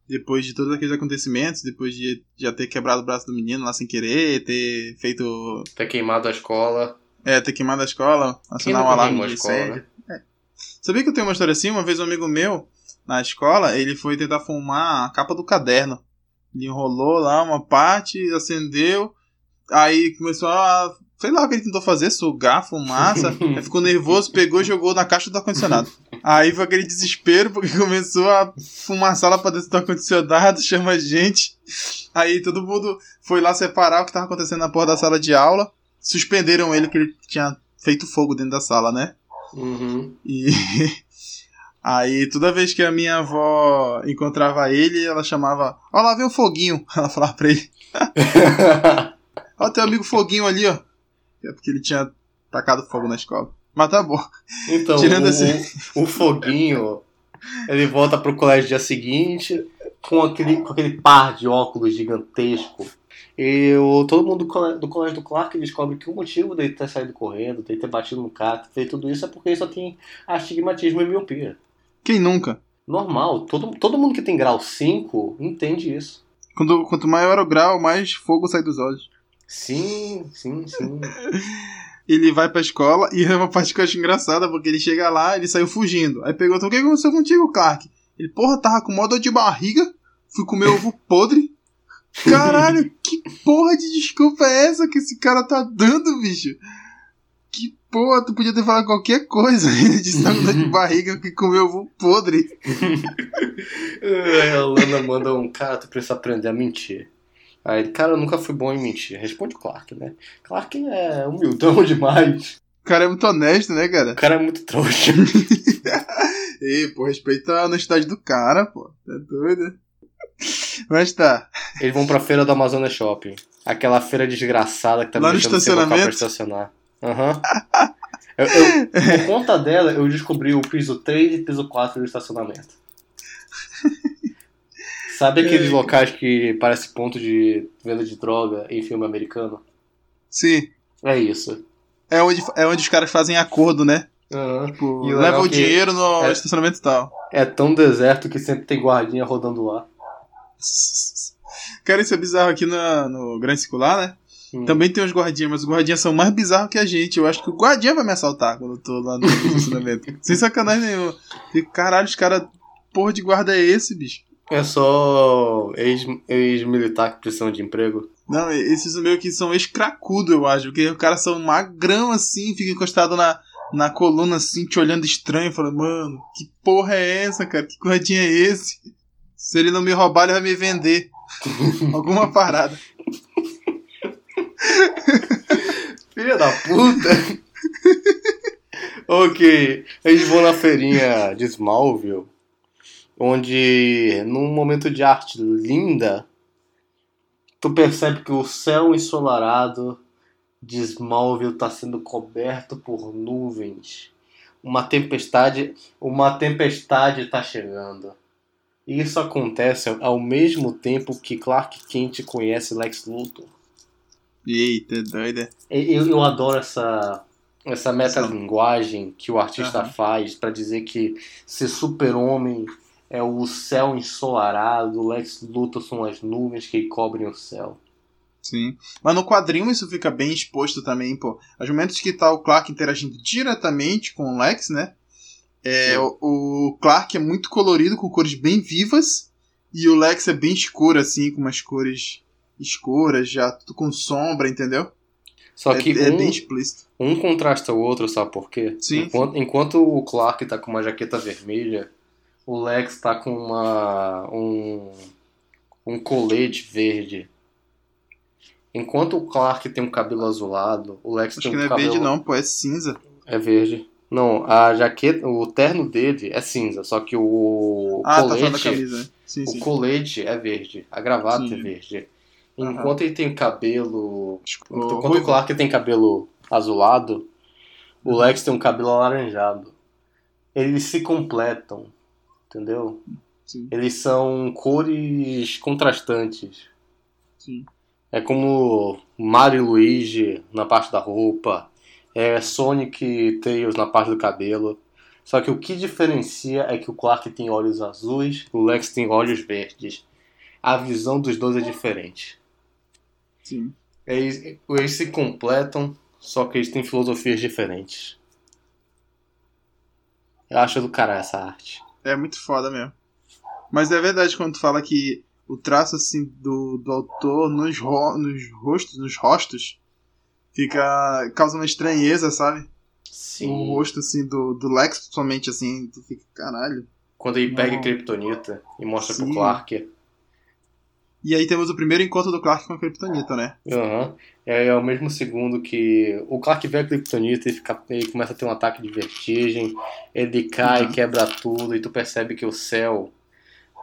Depois de todos aqueles acontecimentos, depois de já ter quebrado o braço do menino lá sem querer, ter feito. Ter queimado a escola. É, ter queimado a escola, assinar um alarme de incêndio. Né? É. Sabia que eu tenho uma história assim? Uma vez um amigo meu, na escola, ele foi tentar fumar a capa do caderno. Ele enrolou lá uma parte, acendeu, aí começou a. Sei lá o que ele tentou fazer, sugar fumaça. aí ficou nervoso, pegou e jogou na caixa do ar-condicionado. Aí foi aquele desespero, porque começou a fumaçar lá pra dentro do ar-condicionado, chama a gente. Aí todo mundo foi lá separar o que tava acontecendo na porta da sala de aula suspenderam ele que ele tinha feito fogo dentro da sala, né? Uhum. E aí toda vez que a minha avó encontrava ele, ela chamava, ó lá vem o foguinho, ela falava pra ele. ó teu amigo foguinho ali, ó. É porque ele tinha tacado fogo na escola. Mas tá bom. Então, Tirando o, esse... o foguinho, ele volta pro colégio dia seguinte com aquele, com aquele par de óculos gigantesco e o, todo mundo do colégio, do colégio do Clark descobre que o motivo dele ter saído correndo, dele ter batido no carro, ter feito tudo isso é porque ele só tem astigmatismo e miopia. Quem nunca? Normal. Todo, todo mundo que tem grau 5 entende isso. Quando, quanto maior o grau, mais fogo sai dos olhos. Sim, sim, sim. ele vai pra escola e é uma parte que eu acho engraçada, porque ele chega lá, ele saiu fugindo. Aí pergunta: o que aconteceu contigo, Clark? Ele, porra, tava com modo de barriga, fui comer ovo podre. Caralho, que porra de desculpa é essa que esse cara tá dando, bicho? Que porra, tu podia ter falado qualquer coisa. Ele disse tá de barriga que comeu ovo podre. Aí a Lana manda um cara, tu precisa aprender a mentir. Aí ele, cara, eu nunca fui bom em mentir. Responde o Clark, né? Clark é humildão demais. O cara é muito honesto, né, cara? O cara é muito trouxa. Ei, pô, respeita a honestidade do cara, pô. Tá doido? Mas tá. Eles vão pra feira do Amazonas Shopping. Aquela feira desgraçada que tá Lá no estacionamento? pra estacionar. Aham. Uhum. Eu, eu, por conta dela, eu descobri o piso 3 e piso 4 do estacionamento. Sabe aqueles é. locais que parece ponto de venda de droga em filme americano? Sim. É isso. É onde, é onde os caras fazem acordo, né? Uhum. Tipo, leva o dinheiro no é, estacionamento e tal. É tão deserto que sempre tem guardinha rodando lá. Cara, isso é bizarro aqui no, no Grande Circular, né? Hum. Também tem os guardinhas, mas os guardinhas são mais bizarros que a gente. Eu acho que o guardinha vai me assaltar quando eu tô lá no estacionamento. Sem sacanagem nenhuma. E caralho, os caras. Porra de guarda é esse, bicho? É só ex-militar que precisam de emprego. Não, esses meio que são ex-cracudo, eu acho. Porque os caras são magrão assim, fica encostado na, na coluna assim, te olhando estranho, falando, mano, que porra é essa, cara? Que guardinha é esse? Se ele não me roubar, ele vai me vender. Alguma parada. Filha da puta. ok, eles vão na feirinha de Smallville, onde num momento de arte linda, tu percebe que o céu ensolarado de Smallville está sendo coberto por nuvens. Uma tempestade, uma tempestade está chegando. E isso acontece ao mesmo tempo que Clark Kent conhece Lex Luthor. Eita, doida. Eu, eu adoro essa, essa metalinguagem que o artista Aham. faz pra dizer que ser super-homem é o céu ensolarado, o Lex Luthor são as nuvens que cobrem o céu. Sim. Mas no quadrinho isso fica bem exposto também, pô. Os momentos que tá o Clark interagindo diretamente com o Lex, né? É, o, o Clark é muito colorido, com cores bem vivas. E o Lex é bem escuro, assim, com umas cores escuras, já tudo com sombra, entendeu? Só é, que é um, bem explícito. um contrasta o outro, sabe por quê? Sim, enquanto, enquanto o Clark tá com uma jaqueta vermelha, o Lex tá com uma um, um colete verde. Enquanto o Clark tem um cabelo azulado, o Lex Acho tem que um não é cabelo verde, não, pô, é cinza. É verde. Não, a jaqueta, o terno dele é cinza, só que o Ah, tá falando da colete, camisa, né? Sim, o sim. colete é verde, a gravata Sim. é verde. Enquanto ele tem cabelo, O enquanto o Clark tem cabelo azulado, o Uhum. Lex tem um cabelo alaranjado. Eles se completam, entendeu? Sim, Eles são cores contrastantes. sim. É como Mario e Luigi na parte da roupa, é Sonic e Tails na parte do cabelo. Só que o que diferencia é que o Clark tem olhos azuis, o Lex tem olhos verdes. A visão dos dois é diferente. sim. Eles, eles se completam, só que eles têm filosofias diferentes. Eu acho do cara essa arte. É muito foda mesmo. Mas é verdade quando tu fala que o traço assim do, do autor nos, ro nos rostos, nos rostos, fica. causa uma estranheza, sabe? Sim. O rosto assim do, do Lex, principalmente assim, tu fica, caralho. Quando ele pega a Kryptonita e mostra Sim. pro Clark. E aí temos o primeiro encontro do Clark com a Kryptonita, né? Aham. É, é o mesmo segundo que o Clark vê a Kryptonita e fica, ele começa a ter um ataque de vertigem, ele cai, Uhum. quebra tudo, e tu percebe que o céu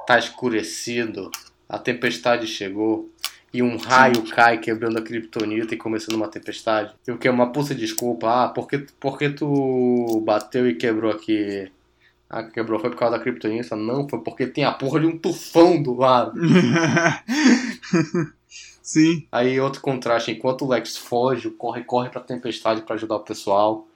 tá escurecido, a tempestade chegou, e um raio cai quebrando a Kryptonita e começando uma tempestade. E o que é uma puta desculpa, ah, porque, porque tu bateu e quebrou aqui? Ah, quebrou foi por causa da Kryptonita? Não, foi porque tem a porra de um tufão do lado. Sim. Aí outro contraste, enquanto o Lex foge, corre, corre pra tempestade pra ajudar o pessoal.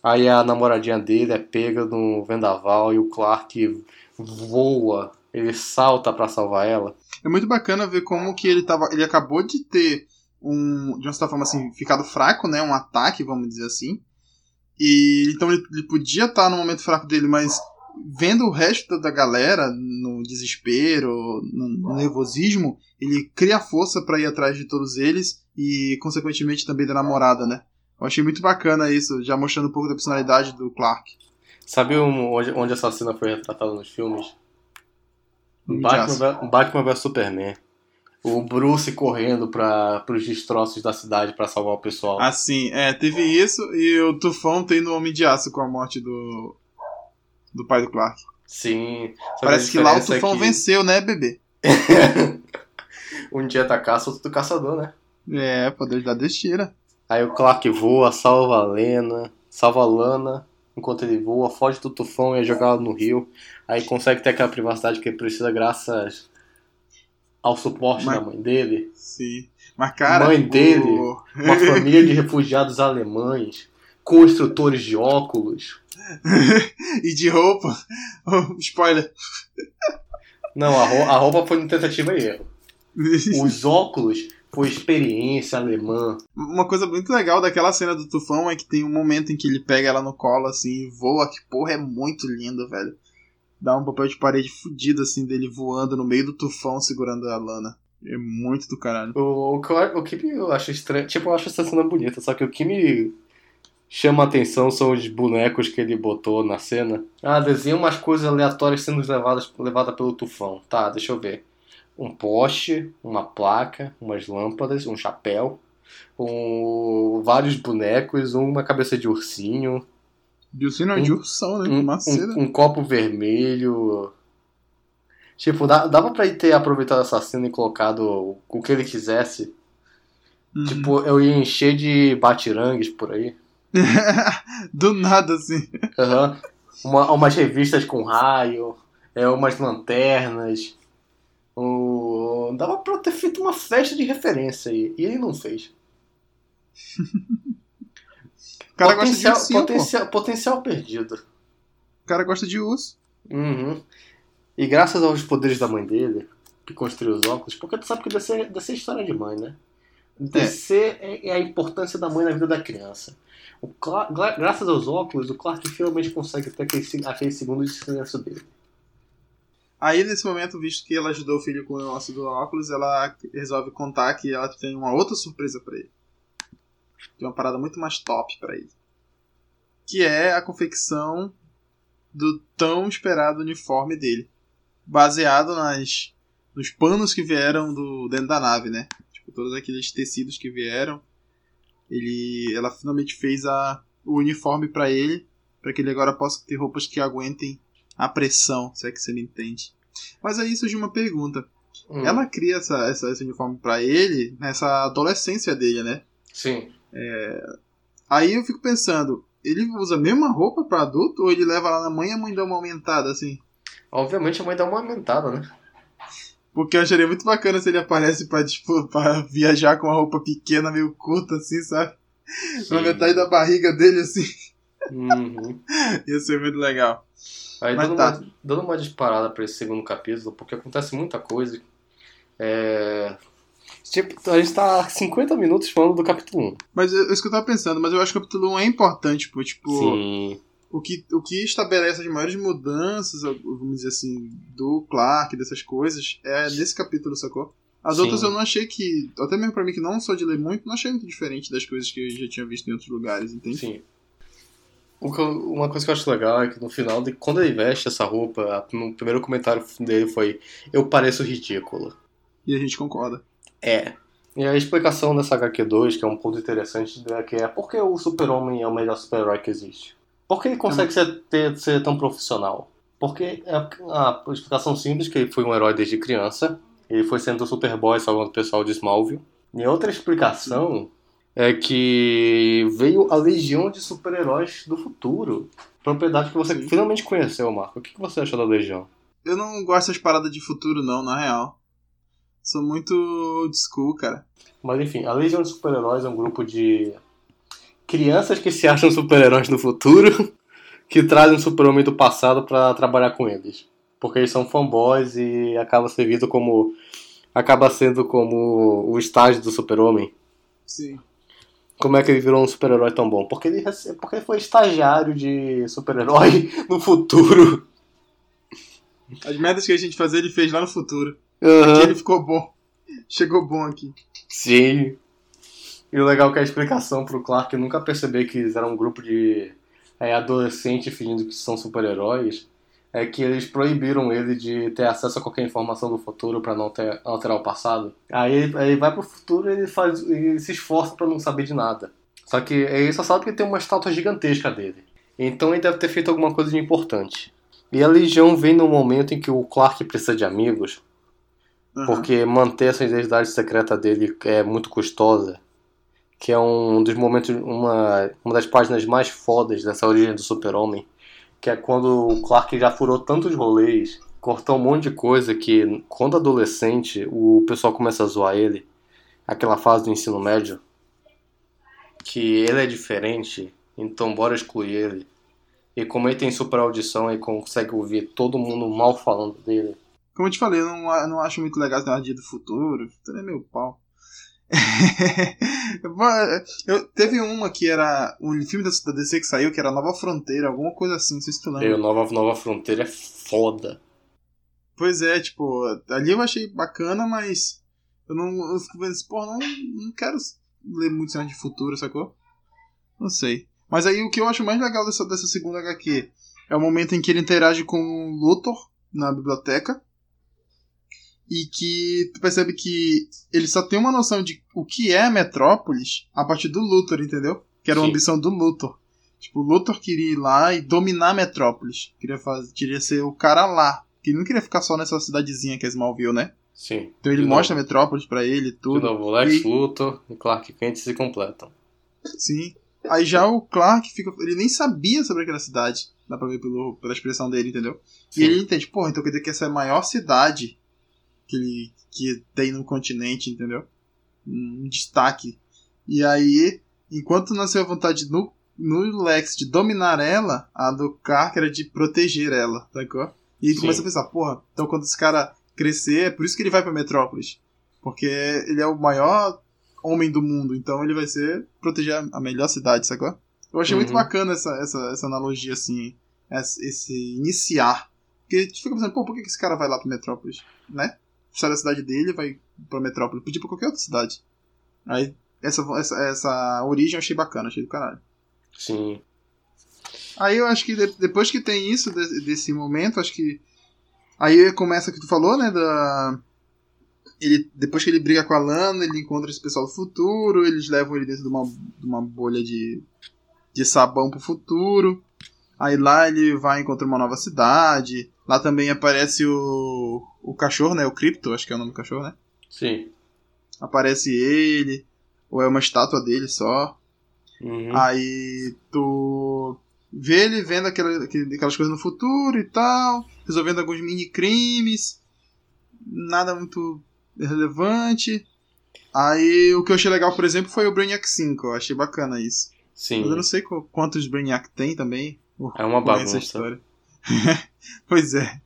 Aí a namoradinha dele é pega no vendaval e o Clark voa, ele salta pra salvar ela. É muito bacana ver como que ele tava. Ele acabou de ter um. De uma certa forma assim, ficado fraco, né? Um ataque, vamos dizer assim. E então ele, ele podia estar no momento fraco dele, mas vendo o resto da galera no desespero, no, nervosismo, ele cria força pra ir atrás de todos eles e, consequentemente, também da namorada, né? Eu achei muito bacana isso, já mostrando um pouco da personalidade do Clark. Sabe onde, essa cena foi retratada nos filmes? Batman, Batman vs Superman. O Bruce correndo para os destroços da cidade pra salvar o pessoal. Assim, é, teve isso e o Tufão tem no Homem de Aço com a morte do. Do pai do Clark. Sim. Parece que lá o Tufão que venceu, né, bebê? Um dia tá caça, outro do caçador, né? É, poder da destira. Aí o Clark voa, salva a Lena, salva a Lana, enquanto ele voa, foge do tufão e é jogado no rio. Aí consegue ter aquela privacidade que ele precisa graças ao suporte Mas- da mãe dele. Sim. Mas, cara. Mãe dele. o- Uma família de refugiados alemães, construtores de óculos. e de roupa. Oh, spoiler. Não, a, ro- a roupa foi uma tentativa e erro. Os óculos foi experiência alemã. Uma coisa muito legal daquela cena do Tufão é que tem um momento em que ele pega ela no colo, assim, e voa, que porra, é muito lindo, velho. Dá um papel de parede fudido, assim, dele voando no meio do tufão segurando a lana. É muito do caralho. O, o, o que eu acho estranho, tipo, eu acho essa cena bonita, só que o que me chama a atenção são os bonecos que ele botou na cena. Ah, desenha umas coisas aleatórias sendo levadas levada pelo tufão. Tá, deixa eu ver. Um poste, uma placa, umas lâmpadas, um chapéu, um, vários bonecos, uma cabeça de ursinho, Dilcino é Um- de ursão, né? um, Uma cena. um, um copo vermelho. Tipo, dá, dava pra ele ter aproveitado essa cena e colocado o que ele quisesse. Uhum. Tipo, eu ia encher de batirangues por aí. do nada, assim. Aham. Uma, umas revistas com raio, é, umas lanternas. Dava pra ter feito uma festa de referência aí. E ele não fez. O cara gosta de potencial, ursinho, potencial, potencial perdido. O cara gosta de urso. Uhum. E graças aos poderes da mãe dele, que construiu os óculos, porque tu sabe que DC é história de mãe, né? DC é. é a importância da mãe na vida da criança. O Cla- gra- graças aos óculos, o Clark finalmente consegue ter aquele, aquele segundo de silêncio dele. Aí, nesse momento, visto que ela ajudou o filho com o negócio do óculos, ela resolve contar que ela tem uma outra surpresa pra ele. Tem uma parada muito mais top pra ele. Que é a confecção do tão esperado uniforme dele. Baseado nas nos panos que vieram do dentro da nave, né? Tipo, todos aqueles tecidos que vieram. Ele, ela finalmente fez a, o uniforme pra ele, para que ele agora possa ter roupas que aguentem a pressão, se é que você me entende. Mas aí surge uma pergunta. Hum, Ela cria essa, essa- esse uniforme pra ele nessa adolescência dele, né? Sim. Aí eu fico pensando, ele usa a mesma roupa pra adulto ou ele leva lá na mãe e a mãe dá uma aumentada assim? Obviamente a mãe dá uma aumentada, né? Porque eu acharia muito bacana se ele aparece pra, tipo, pra viajar com uma roupa pequena, meio curta, assim, sabe? Na metade da barriga dele, assim. Uhum. Ia ser muito legal. Aí Mas dando, tá. uma, dando uma disparada pra esse segundo capítulo, porque acontece muita coisa. É... Tipo, a gente tá 50 minutos falando do capítulo 1. Mas é isso que eu tava pensando, mas eu acho que o capítulo 1 é importante, pô, tipo, Sim. O que, o que estabelece as maiores mudanças, vamos dizer assim, do Clark, dessas coisas, é nesse capítulo, sacou? As Sim. outras eu não achei que, até mesmo pra mim que não sou de ler muito, não achei muito diferente das coisas que eu já tinha visto em outros lugares, entende? Sim. Uma coisa que eu acho legal é que no final, quando ele veste essa roupa, no primeiro comentário dele foi: Eu pareço ridículo. E a gente concorda. É. E a explicação dessa HQ2, que é um ponto interessante, é que é por que o super-homem é o melhor super-herói que existe? Por que ele consegue ser, ter- ser tão profissional? Porque é a explicação simples que ele foi um herói desde criança, ele foi sendo o Superboy salvando o pessoal de Smallville. E outra explicação é que veio a legião de super-heróis do futuro. Propriedade que você Sim. finalmente conheceu, Marco. O que você achou da legião? Eu não gosto dessas paradas de futuro, não, na real. Sou muito old school, cara. Mas enfim, a Legião de Super-Heróis é um grupo de crianças que se acham super-heróis no futuro, que trazem o super-homem do passado pra trabalhar com eles. Porque eles são fanboys e acaba servindo como. acaba sendo como o estágio do super-homem. Sim. Como é que ele virou um super-herói tão bom? Porque ele, porque ele foi estagiário de super-herói no futuro. As merdas que a gente fazia, ele fez lá no futuro. Aham. Aqui ele ficou bom. Chegou bom aqui. Sim. E o legal é que a explicação pro Clark nunca perceber que eles eram um grupo de é, adolescentes fingindo que são super-heróis é que eles proibiram ele de ter acesso a qualquer informação do futuro pra não ter- alterar o passado. Aí ele, ele vai pro futuro e ele, faz, ele se esforça pra não saber de nada. Só que ele só sabe que tem uma estátua gigantesca dele. Então ele deve ter feito alguma coisa de importante. E a Legião vem no momento em que o Clark precisa de amigos Aham. porque manter essa identidade secreta dele é muito custosa. Que é um dos momentos, uma, uma das páginas mais fodas dessa origem do super-homem. Que é quando o Clark já furou tantos rolês, cortou um monte de coisa que quando adolescente o pessoal começa a zoar ele. Aquela fase do ensino médio. Que ele é diferente, então bora excluir ele. E como ele tem super audição, ele consegue ouvir todo mundo mal falando dele. Como eu te falei, eu não, não acho muito legal de dia do futuro. Isso é meu pau. Eu eu- teve uma que era um filme da DC que saiu, que era Nova Fronteira, alguma coisa assim, não sei se tu lembra. E o Nova, Nova Fronteira é foda. Pois é, tipo, ali eu achei bacana, mas eu não. Eu fico vendo assim, pô, não, não quero ler muito cinema de futuro, sacou? Não sei. Mas aí o que eu acho mais legal dessa, dessa segunda HQ é o momento em que ele interage com o Luthor na biblioteca. E que tu percebe que ele só tem uma noção de o que é Metrópolis a partir do Luthor, entendeu? Que era uma Sim. ambição do Luthor. Tipo, o Luthor queria ir lá e dominar Metrópolis. Queria, fazer, queria ser o cara lá. Que ele não queria ficar só nessa cidadezinha que é Smallville, né? Sim. Então ele mostra novo. Metrópolis pra ele e De tudo. novo, Lex E- Luthor e Clark Kent se completam. Sim. Aí já o Clark fica. Ele nem sabia sobre aquela cidade. Dá pra ver pelo, pela expressão dele, entendeu? Sim. E ele entende, porra, então quer dizer que essa é a maior cidade que ele que tem no continente, entendeu? Um destaque. E aí, enquanto nasceu a vontade no no Lex de dominar ela, a do Clark era de proteger ela, sacou? E ele Sim. começa a pensar, porra, então quando esse cara crescer, é por isso que ele vai pra Metrópolis. Porque ele é o maior homem do mundo, então ele vai ser proteger a- melhor cidade, sacou? Eu achei muito Uhum. bacana essa, essa, essa analogia, assim, esse, esse iniciar. Porque a gente fica pensando, pô, por que que esse cara vai lá pra Metrópolis? Né? Sai da cidade dele vai pra Metrópolis. Podia ir pra qualquer outra cidade. Aí, essa, essa, essa origem eu achei bacana, achei do caralho. Sim. Aí eu acho que de- depois que tem isso, de- desse momento, acho que. Aí começa o que tu falou, né? Da. Ele, depois que ele briga com a Lana, ele encontra esse pessoal do futuro, eles levam ele dentro de uma, de uma bolha de, de sabão pro futuro. Aí lá ele vai e encontra uma nova cidade. Lá também aparece o, o cachorro, né? O Crypto, acho que é o nome do cachorro, né? Sim. Aparece ele, ou é uma estátua dele só. Uhum. Aí tu vê ele vendo aquela, aquelas coisas no futuro e tal, resolvendo alguns mini crimes, nada muito relevante. Aí o que eu achei legal, por exemplo, foi o Brainiac 5, eu achei bacana isso. Sim. Mas eu não sei qu- quantos Brainiac tem também. É uma bagunça. história. pois é.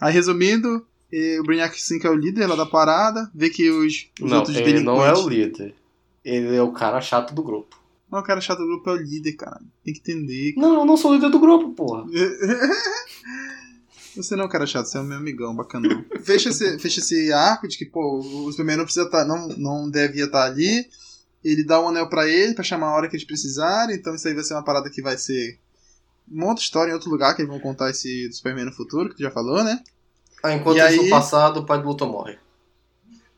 Aí resumindo, o Brainiac 5 é o líder lá da parada, vê que os, os Não, outros ele não é o líder. Ele é o cara chato do grupo. Não, o cara chato do grupo é o líder, cara. Tem que entender. Não, eu não sou o líder do grupo, porra. Você não é um cara chato, você é um meu amigão, bacanão. fecha, esse, fecha esse arco de que, pô, o Superman não precisa estar, não, não devia estar ali. Ele dá um anel pra ele, pra chamar a hora que eles precisarem. Então isso aí vai ser uma parada que vai ser uma outra história em outro lugar, que eles vão contar esse do Superman no futuro, que tu já falou, né? Ah, enquanto E isso aí- no passado, o pai do Luthor morre.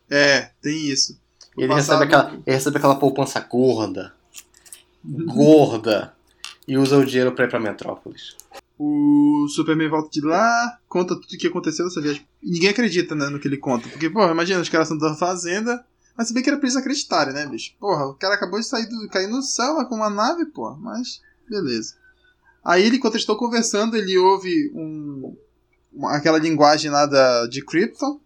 É, tem isso. Ele passado- recebe, aquela, ele recebe aquela poupança gorda. Gorda. E usa o dinheiro pra ir pra Metrópolis. O Superman volta de lá, conta tudo o que aconteceu nessa viagem. Ninguém acredita né, no que ele conta. Porque, porra, imagina, os caras são da fazenda. Mas se bem que era pra eles acreditarem, né, bicho? Porra, o cara acabou de sair do. cair no céu lá com uma nave, porra. Mas, beleza. Aí ele, enquanto eles estão conversando, ele ouve um. uma- aquela linguagem lá da, de Krypton.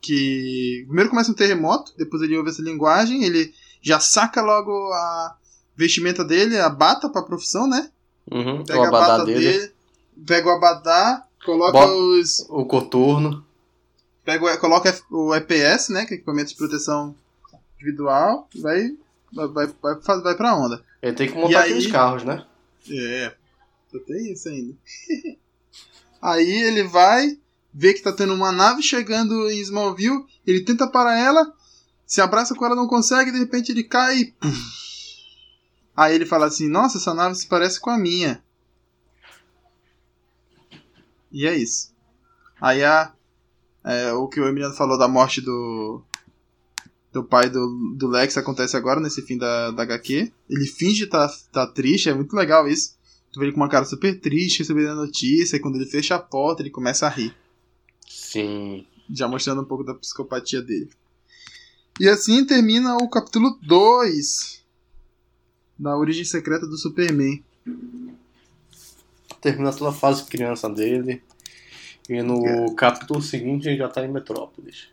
Que. Primeiro começa um terremoto, depois ele ouve essa linguagem, ele já saca logo a vestimenta dele, a bata pra profissão, né? Uhum. Pega o a abadá bata dele. dele. pega o abadá, coloca Bota- os. O coturno. Pega o, coloca o EPS, né? Que é equipamento de proteção individual, e vai. Vai, vai, vai, vai pra onda. Ele tem que E montar aí- aqueles carros, né? É, só tem isso ainda. aí ele vai, vê que tá tendo uma nave chegando em Smallville, ele tenta parar ela, se abraça com ela, não consegue, de repente ele cai e. Aí ele fala assim: Nossa, essa nave se parece com a minha. E é isso. Aí a. é, o que o Emiliano falou da morte do. Do pai do, do Lex acontece agora, nesse fim da, da HQ. Ele finge estar tá, tá triste, é muito legal isso. Tu vê ele com uma cara super triste, recebendo a notícia, e quando ele fecha a porta, ele começa a rir. Sim. Já mostrando um pouco da psicopatia dele. E assim termina o capítulo 2 da origem secreta do Superman. Termina toda a fase criança dele. E no capítulo seguinte ele já tá em Metrópolis.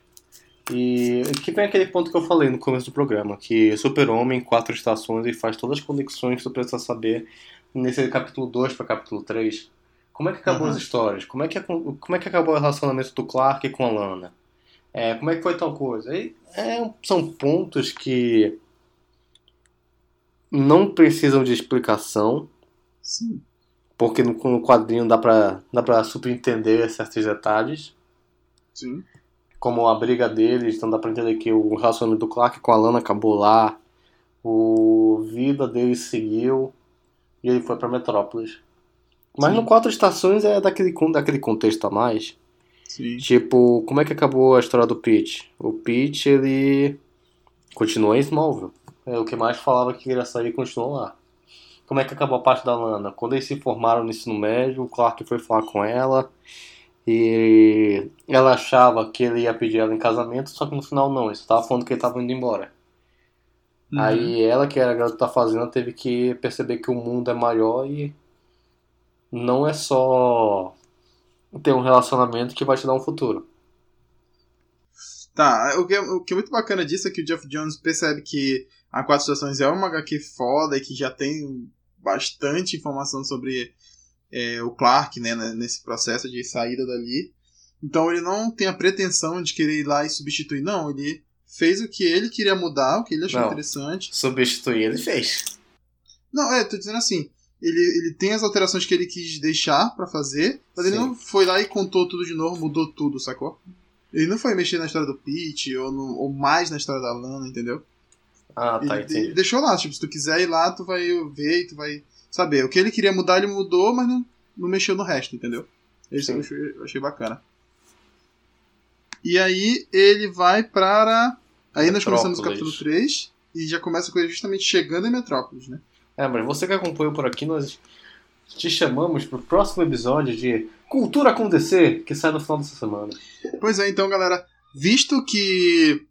E que vem aquele ponto que eu falei no começo do programa, que Super-Homem, quatro estações, e faz todas as conexões que tu precisa saber nesse capítulo 2 para capítulo 3. Como é que acabou Uhum. as histórias? Como é, que, como é que acabou o relacionamento do Clark com a Lana? É, como é que foi tal coisa? E, é, são pontos que não precisam de explicação, Sim. porque no, no quadrinho dá pra, dá pra subentender certos detalhes, Sim. como a briga deles, então dá pra entender que o relacionamento do Clark com a Lana acabou lá, o vida dele seguiu e ele foi pra Metrópolis. Mas Sim. no Quatro Estações é daquele, daquele contexto a mais. Sim. Tipo, como é que acabou a história do Pete? O Pete, ele continuou em Smallville. É o que mais falava que ele ia sair e continuou lá. Como é que acabou a parte da Lana? Quando eles se formaram no ensino médio, o Clark foi falar com ela e ela achava que ele ia pedir ela em casamento, só que no final não, ele só tava falando que ele tava indo embora. Uhum. Aí ela, que era a garota da fazenda, teve que perceber que o mundo é maior e não é só ter um relacionamento que vai te dar um futuro. Tá, o que, é, o que é muito bacana disso é que o Jeff Jones percebe que a Quatro Estações é uma HQ foda e que já tem bastante informação sobre é, o Clark, né, nesse processo de saída dali. Então ele não tem a pretensão de querer ir lá e substituir, não. Ele fez o que ele queria mudar, o que ele achou Não. interessante. Substituir ele fez. Não, é, tô dizendo assim. Ele, ele tem as alterações que ele quis deixar pra fazer, mas ele Sim. não foi lá e contou tudo de novo, mudou tudo, sacou? Ele não foi mexer na história do Pete ou, no- ou mais na história da Lana, entendeu? Ah, tá, ele, ele entendi. deixou lá, tipo, se tu quiser ir lá, tu vai ver e tu vai saber. O que ele queria mudar, ele mudou, mas não, não mexeu no resto, entendeu? Isso eu achei, eu achei bacana. E aí ele vai para. Aí nós começamos o capítulo Metrópolis. 3 e já começa com ele justamente chegando em Metrópolis, né? É, mas você que acompanhou por aqui, nós te chamamos pro próximo episódio de Cultura Acontecer, que sai no final dessa semana. Pois é, então, galera, visto que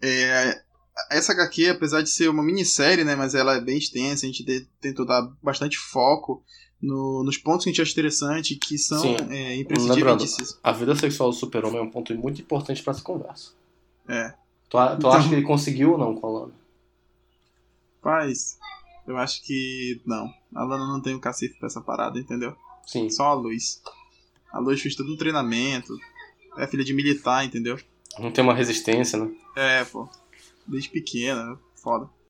é, essa HQ, apesar de ser uma minissérie, né, mas ela é bem extensa, a gente tentou dar bastante foco no- nos pontos que a gente acha interessante, que são Sim. é, imprescindíveis Lembrando, a vida sexual do super-homem é um ponto muito importante pra essa conversa. É, Tu, tu Então- acha que ele conseguiu ou não com a Lana? Paz, eu acho que não. A Lana não tem o cacife pra essa parada, entendeu? Sim. Só a Luz. A Luz fez todo um treinamento, é filha de militar, entendeu? Não tem uma resistência, né? É, pô. Desde pequena, foda.